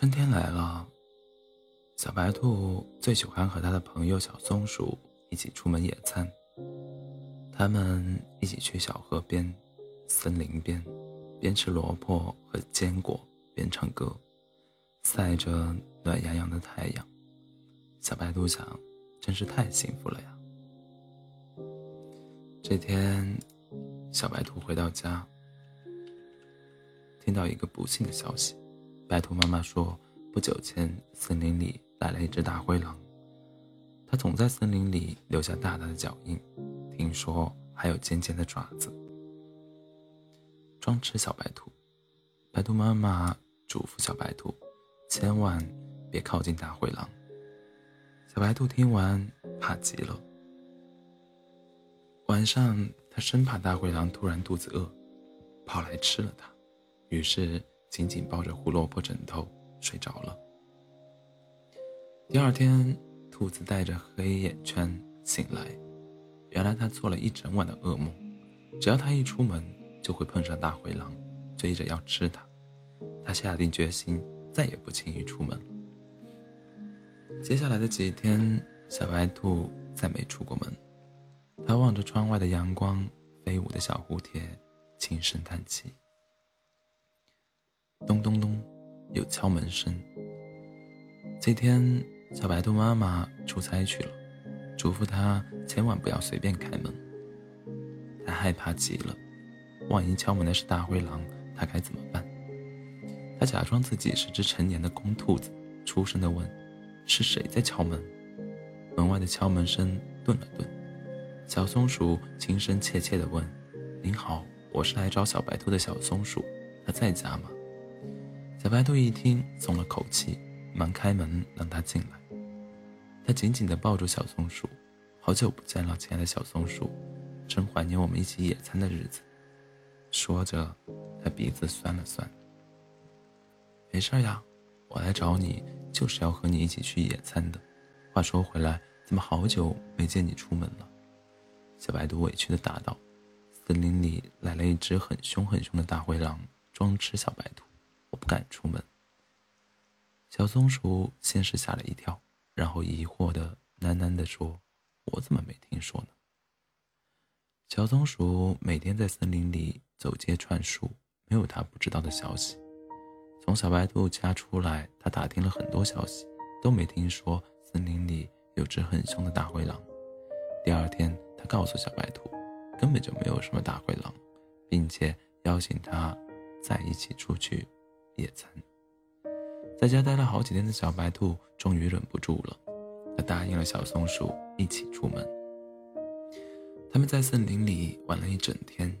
春天来了，小白兔最喜欢和他的朋友小松鼠一起出门野餐。他们一起去小河边、森林边，边吃萝卜和坚果边唱歌，晒着暖洋洋的太阳。小白兔想，真是太幸福了呀。这天，小白兔回到家，听到一个不幸的消息。白兔妈妈说，不久前森林里来了一只大灰狼，它总在森林里留下大大的脚印，听说还有尖尖的爪子。装吃小白兔，白兔妈妈嘱咐小白兔，千万别靠近大灰狼。小白兔听完，怕极了。晚上，它生怕大灰狼突然肚子饿，跑来吃了它，于是。紧紧抱着胡萝卜枕头睡着了。第二天，兔子带着黑眼圈醒来，原来他做了一整晚的噩梦。只要他一出门，就会碰上大灰狼，追着要吃他。他下定决心，再也不轻易出门。接下来的几天，小白兔再没出过门。他望着窗外的阳光，飞舞的小蝴蝶，轻声叹气。咚咚咚，有敲门声。这天，小白兔妈妈出差去了，嘱咐她千万不要随便开门。她害怕极了，万一敲门的是大灰狼，她该怎么办？她假装自己是只成年的公兔子，出声的问：“是谁在敲门？”门外的敲门声顿了顿，小松鼠轻声怯怯地问：“您好，我是来找小白兔的小松鼠，它在家吗？”小白兔一听，松了口气，忙开门让他进来。他紧紧地抱住小松鼠，好久不见了，亲爱的小松鼠，真怀念我们一起野餐的日子。说着，他鼻子酸了酸。没事呀，我来找你就是要和你一起去野餐的。话说回来，怎么好久没见你出门了？小白兔委屈地答道：“森林里来了一只很凶很凶的大灰狼，专吃小白兔。”不敢出门。小松鼠先是吓了一跳，然后疑惑的喃喃地说：“我怎么没听说呢？”小松鼠每天在森林里走街串树，没有它不知道的消息。从小白兔家出来，它打听了很多消息，都没听说森林里有只很凶的大灰狼。第二天，它告诉小白兔，根本就没有什么大灰狼，并且邀请它在一起出去。野餐，在家待了好几天的小白兔终于忍不住了，他答应了小松鼠一起出门。他们在森林里玩了一整天，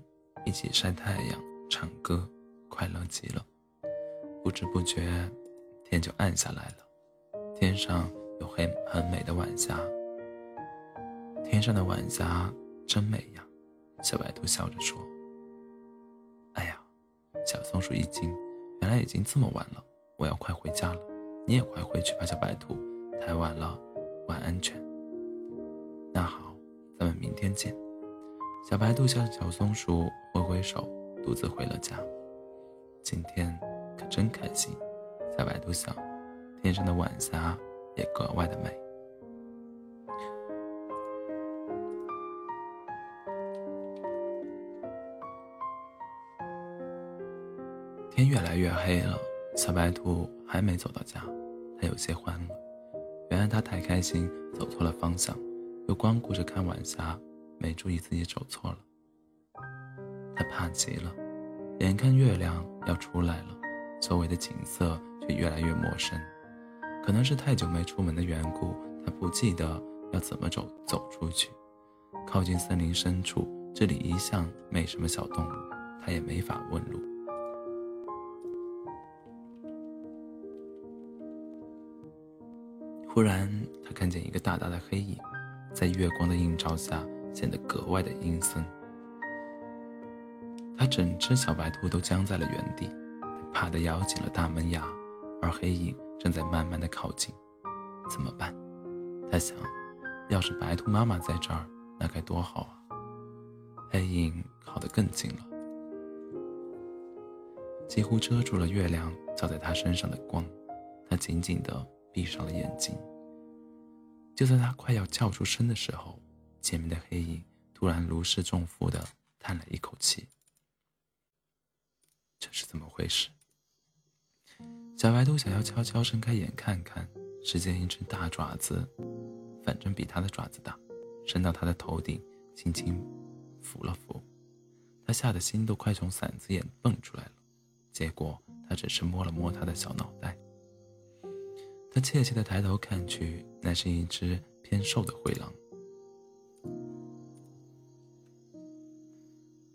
一起晒太阳、唱歌，快乐极了。不知不觉，天就暗下来了，天上有很很美的晚霞。天上的晚霞真美呀，小白兔笑着说。哎呀，小松鼠一惊。原来已经这么晚了，我要快回家了。你也快回去吧，小白兔，太晚了，晚安全。那好，咱们明天见。小白兔向小松鼠挥挥手，独自回了家。今天可真开心，小白兔想，天上的晚霞也格外的美。天越来越黑了，小白兔还没走到家，它有些慌了。原来它太开心，走错了方向，又光顾着看晚霞，没注意自己走错了。它怕极了，眼看月亮要出来了，周围的景色却越来越陌生。可能是太久没出门的缘故，它不记得要怎么走走出去。靠近森林深处，这里一向没什么小动物，它也没法问路。忽然，他看见一个大大的黑影，在月光的映照下显得格外的阴森。他整只小白兔都僵在了原地，怕得咬紧了大门牙。而黑影正在慢慢的靠近，怎么办？他想，要是白兔妈妈在这儿，那该多好啊！黑影靠得更近了，几乎遮住了月亮照在他身上的光。他紧紧地闭上了眼睛。就在他快要叫出声的时候，前面的黑影突然如释重负的叹了一口气。这是怎么回事？小白兔想要悄悄伸开眼看看，只见一只大爪子，反正比他的爪子大，伸到他的头顶，轻轻抚了抚。他吓得心都快从嗓子眼蹦出来了，结果他只是摸了摸他的小脑袋。他怯怯地抬头看去，那是一只偏瘦的灰狼，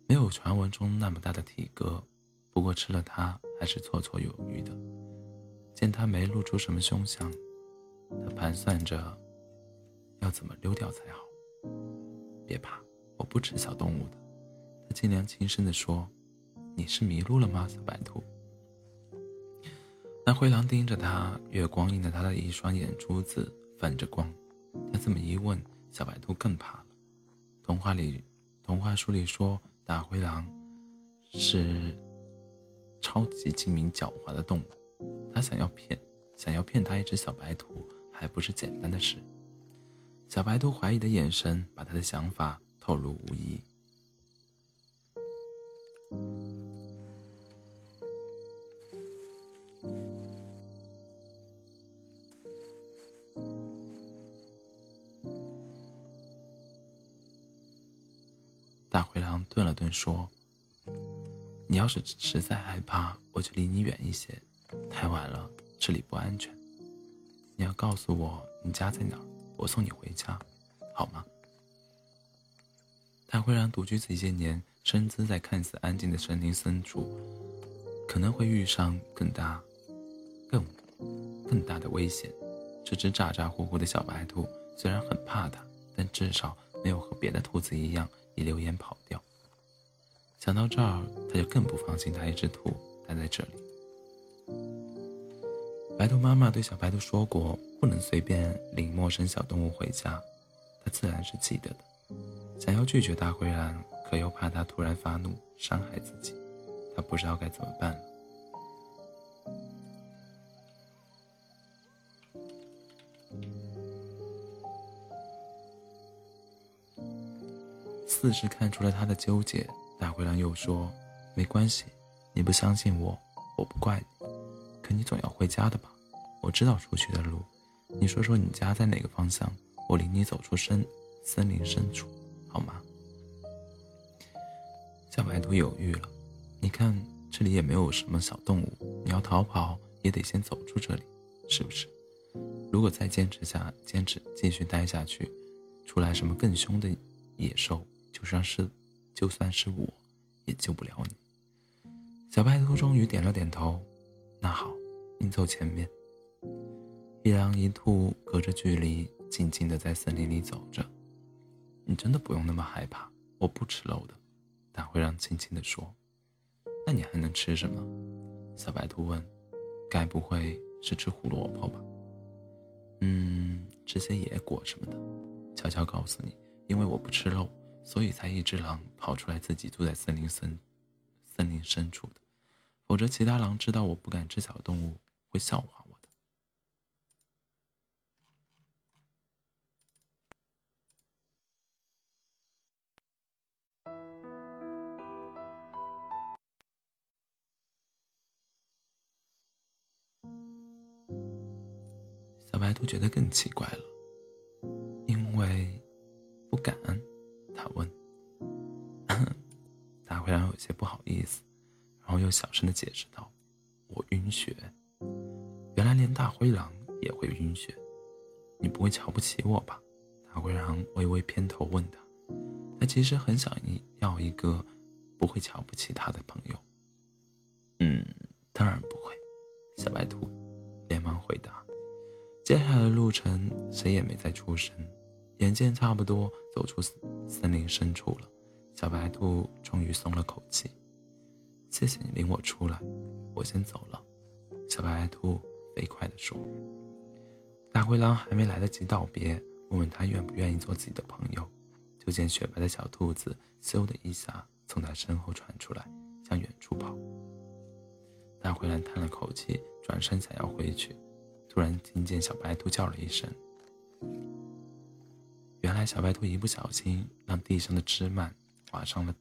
没有传闻中那么大的体格，不过吃了它还是绰绰有余的。见他没露出什么凶相，他盘算着要怎么溜掉才好。别怕，我不吃小动物的。他尽量轻声地说：“你是迷路了吗，小白兔？”那灰狼盯着他，月光映得他的一双眼珠子泛着光。他这么一问，小白兔更怕了。童话里，童话书里说，大灰狼是超级精明狡猾的动物。他想要骗，想要骗他一只小白兔，还不是简单的事。小白兔怀疑的眼神把他的想法透露无遗。顿了顿，说。你要是实在害怕，我就离你远一些。太晚了，这里不安全。你要告诉我你家在哪儿，我送你回家，好吗？他会让独居这些年，身姿在看似安静的森林深处，可能会遇上更大、更更大的危险。这只咋咋呼呼的小白兔虽然很怕它，但至少没有和别的兔子一样一溜烟跑掉。想到这儿，他就更不放心他一只兔待在这里。白兔妈妈对小白兔说过，不能随便领陌生小动物回家，他自然是记得的。想要拒绝大灰狼，可又怕他突然发怒伤害自己，他不知道该怎么办了。似是看出了他的纠结。灰狼又说：“没关系，你不相信我，我不怪你。可你总要回家的吧？我知道出去的路。你说说你家在哪个方向？我领你走出森森林深处，好吗？”小白兔犹豫了。你看，这里也没有什么小动物，你要逃跑也得先走出这里，是不是？如果再坚持下，坚持继续待下去，出来什么更凶的野兽，就算是……就算是我，也救不了你。小白兔终于点了点头。那好，你走前面。一狼一兔隔着距离，静静的在森林里走着。你真的不用那么害怕，我不吃肉的。大灰狼轻轻的说。那你还能吃什么？小白兔问。该不会是吃胡萝卜吧？嗯，吃些野果什么的。悄悄告诉你，因为我不吃肉。所以才一只狼跑出来，自己住在森林深森林深处的，否则其他狼知道我不敢吃小动物，会笑话我的。小白兔觉得更奇怪了，因为不敢。些不好意思，然后又小声的解释道：‘我晕血。’原来连大灰狼也会晕血。你不会瞧不起我吧？”大灰狼微微偏头问他。他其实很想要一个不会瞧不起他的朋友。“嗯，当然不会。”小白兔连忙回答。接下来的路程，谁也没再出声。眼见差不多走出森林深处了，小白兔终于松了口气。谢谢你领我出来，我先走了。小白兔飞快地说。大灰狼还没来得及道别，问问他愿不愿意做自己的朋友，就见雪白的小兔子咻的一下从他身后窜出来，向远处跑。大灰狼叹了口气，转身想要回去，突然听见小白兔叫了一声。原来小白兔一不小心让地上的枝蔓划伤了。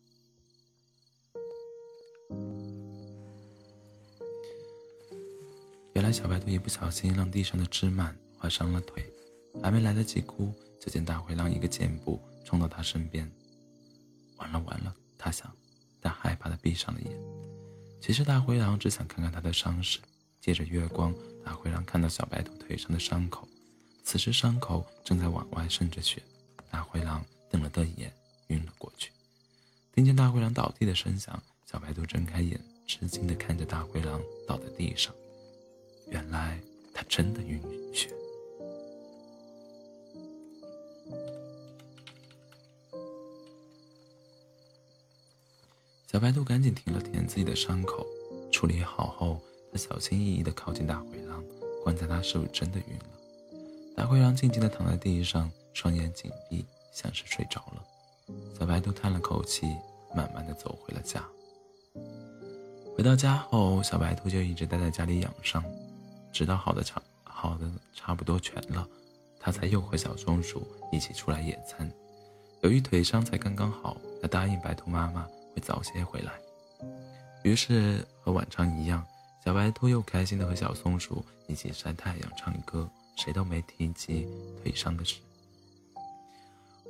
原来小白兔一不小心让地上的枝蔓划伤了腿，还没来得及哭，就见大灰狼一个箭步冲到他身边。完了完了，他想，但害怕的闭上了眼。其实大灰狼只想看看他的伤势。借着月光，大灰狼看到小白兔腿上的伤口，此时伤口正在往外渗着血。大灰狼瞪了瞪眼，晕了过去。听见大灰狼倒地的声响，小白兔睁开眼，吃惊地看着大灰狼倒在地上。原来他真的晕血。小白兔赶紧停了舔自己的伤口，处理好后，他小心翼翼地靠近大灰狼，观察他是否真的晕了。大灰狼静静地躺在地上，双眼紧闭，像是睡着了。小白兔叹了口气，慢慢的走回了家。回到家后，小白兔就一直待在家里养伤。直到好的差好的差不多全了，它才又和小松鼠一起出来野餐。由于腿伤才刚刚好，它答应白兔妈妈会早些回来。于是和往常一样，小白兔又开心的和小松鼠一起晒太阳、唱歌，谁都没提及腿伤的事。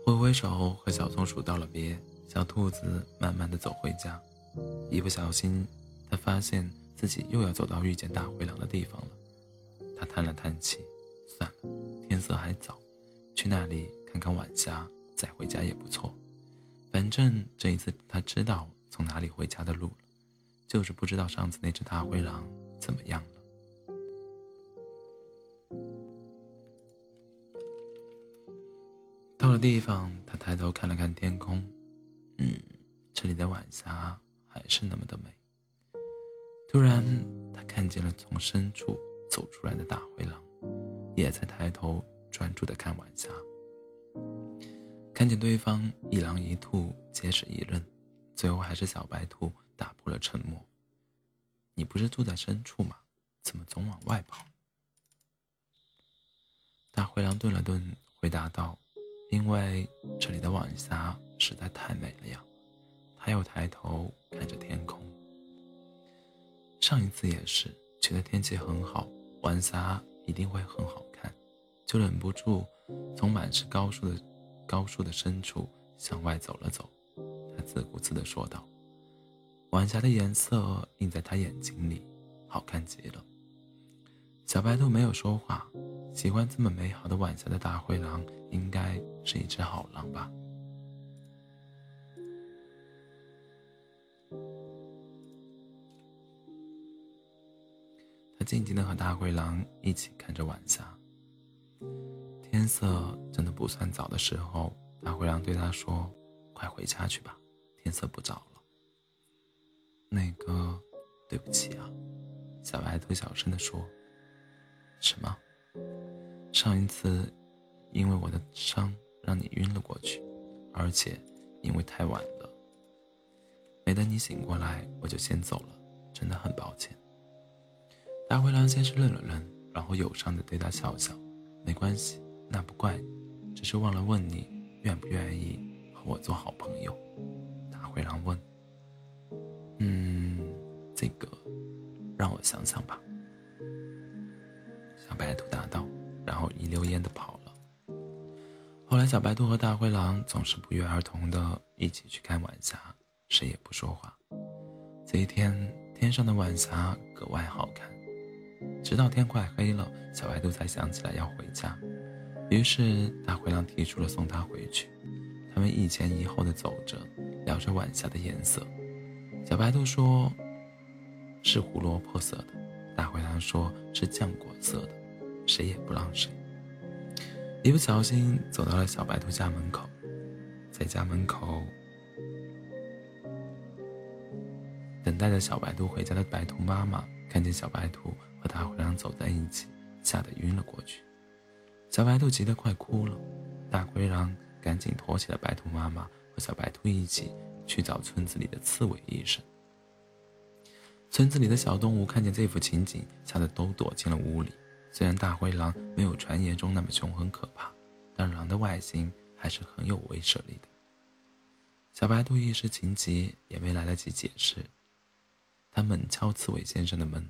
挥挥手和小松鼠道了别，小兔子慢慢的走回家。一不小心，他发现自己又要走到遇见大灰狼的地方了。他叹了叹气，算了，天色还早，去那里看看晚霞，再回家也不错。反正这一次他知道从哪里回家的路了，就是不知道上次那只大灰狼怎么样了。到了地方，他抬头看了看天空，嗯，这里的晚霞还是那么的美。突然，他看见了从深处。走出来的大灰狼，也在抬头专注的看晚霞。看见对方一狼一兔皆是一愣，最后还是小白兔打破了沉默：“你不是住在深处吗？怎么总往外跑？”大灰狼顿了顿，回答道：“因为这里的晚霞实在太美了呀。”他又抬头看着天空。上一次也是，觉得天气很好。晚霞一定会很好看，就忍不住从满是高树的高树的深处向外走了走。他自顾自地说道：“晚霞的颜色映在他眼睛里，好看极了。”小白兔没有说话。喜欢这么美好的晚霞的大灰狼，应该是一只好狼吧。他静静的和大灰狼一起看着晚霞。天色真的不算早的时候，大灰狼对他说：“快回家去吧，天色不早了。”那个，对不起啊，小白兔小声的说：“什么？上一次，因为我的伤让你晕了过去，而且因为太晚了，没等你醒过来，我就先走了，真的很抱歉。”大灰狼先是愣了愣，然后友善的对他笑笑：“没关系，那不怪你，只是忘了问你愿不愿意和我做好朋友。”大灰狼问：“嗯，这个，让我想想吧。”小白兔答道，然后一溜烟的跑了。后来，小白兔和大灰狼总是不约而同的一起去看晚霞，谁也不说话。这一天，天上的晚霞格外好看。直到天快黑了，小白兔才想起来要回家，于是大灰狼提出了送他回去。他们一前一后的走着，聊着晚霞的颜色。小白兔说：“是胡萝卜色的。”大灰狼说：“是浆果色的。”谁也不让谁。一不小心走到了小白兔家门口，在家门口等待着小白兔回家的白兔妈妈看见小白兔。和大灰狼走在一起，吓得晕了过去。小白兔急得快哭了，大灰狼赶紧拖起了白兔妈妈，和小白兔一起去找村子里的刺猬医生。村子里的小动物看见这幅情景，吓得都躲进了屋里。虽然大灰狼没有传言中那么凶狠可怕，但狼的外形还是很有威慑力的。小白兔一时情急，也没来得及解释，他猛敲刺猬先生的门：“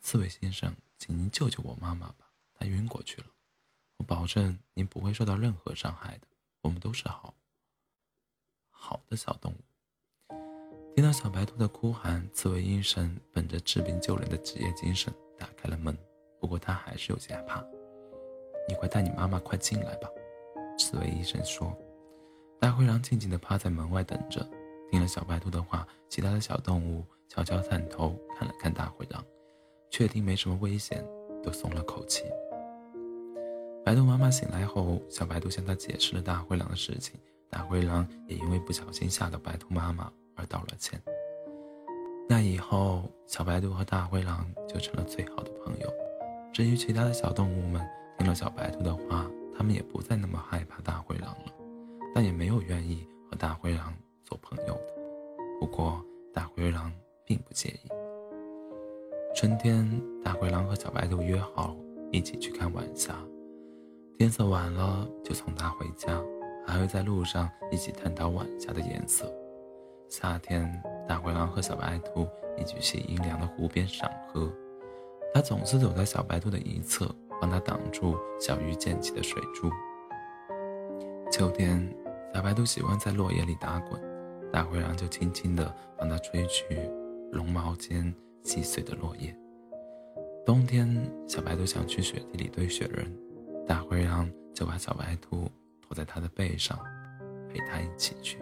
刺猬先生，请您救救我妈妈吧，她晕过去了。我保证您不会受到任何伤害的，我们都是好好的小动物。”听到小白兔的哭喊，刺猬医生本着治病救人的职业精神打开了门，不过他还是有些害怕。你快带你妈妈快进来吧，刺猬医生说。大灰狼静静地趴在门外等着。听了小白兔的话，其他的小动物悄悄探头看了看大灰狼，确定没什么危险，都松了口气。白兔妈妈醒来后，小白兔向她解释了大灰狼的事情，大灰狼也因为不小心吓到白兔妈妈。而道了歉。那以后，小白兔和大灰狼就成了最好的朋友。至于其他的小动物们，听了小白兔的话，他们也不再那么害怕大灰狼了，但也没有愿意和大灰狼做朋友的。不过，大灰狼并不介意。春天，大灰狼和小白兔约好一起去看晚霞。天色晚了，就送它回家，还会在路上一起探讨晚霞的颜色。夏天，大灰狼和小白兔一起去阴凉的湖边赏荷。他总是走在小白兔的一侧，帮他挡住小鱼溅起的水珠。秋天，小白兔喜欢在落叶里打滚，大灰狼就轻轻地帮他吹去绒毛间细碎的落叶。冬天，小白兔想去雪地里堆雪人，大灰狼就把小白兔驮在他的背上，陪他一起去。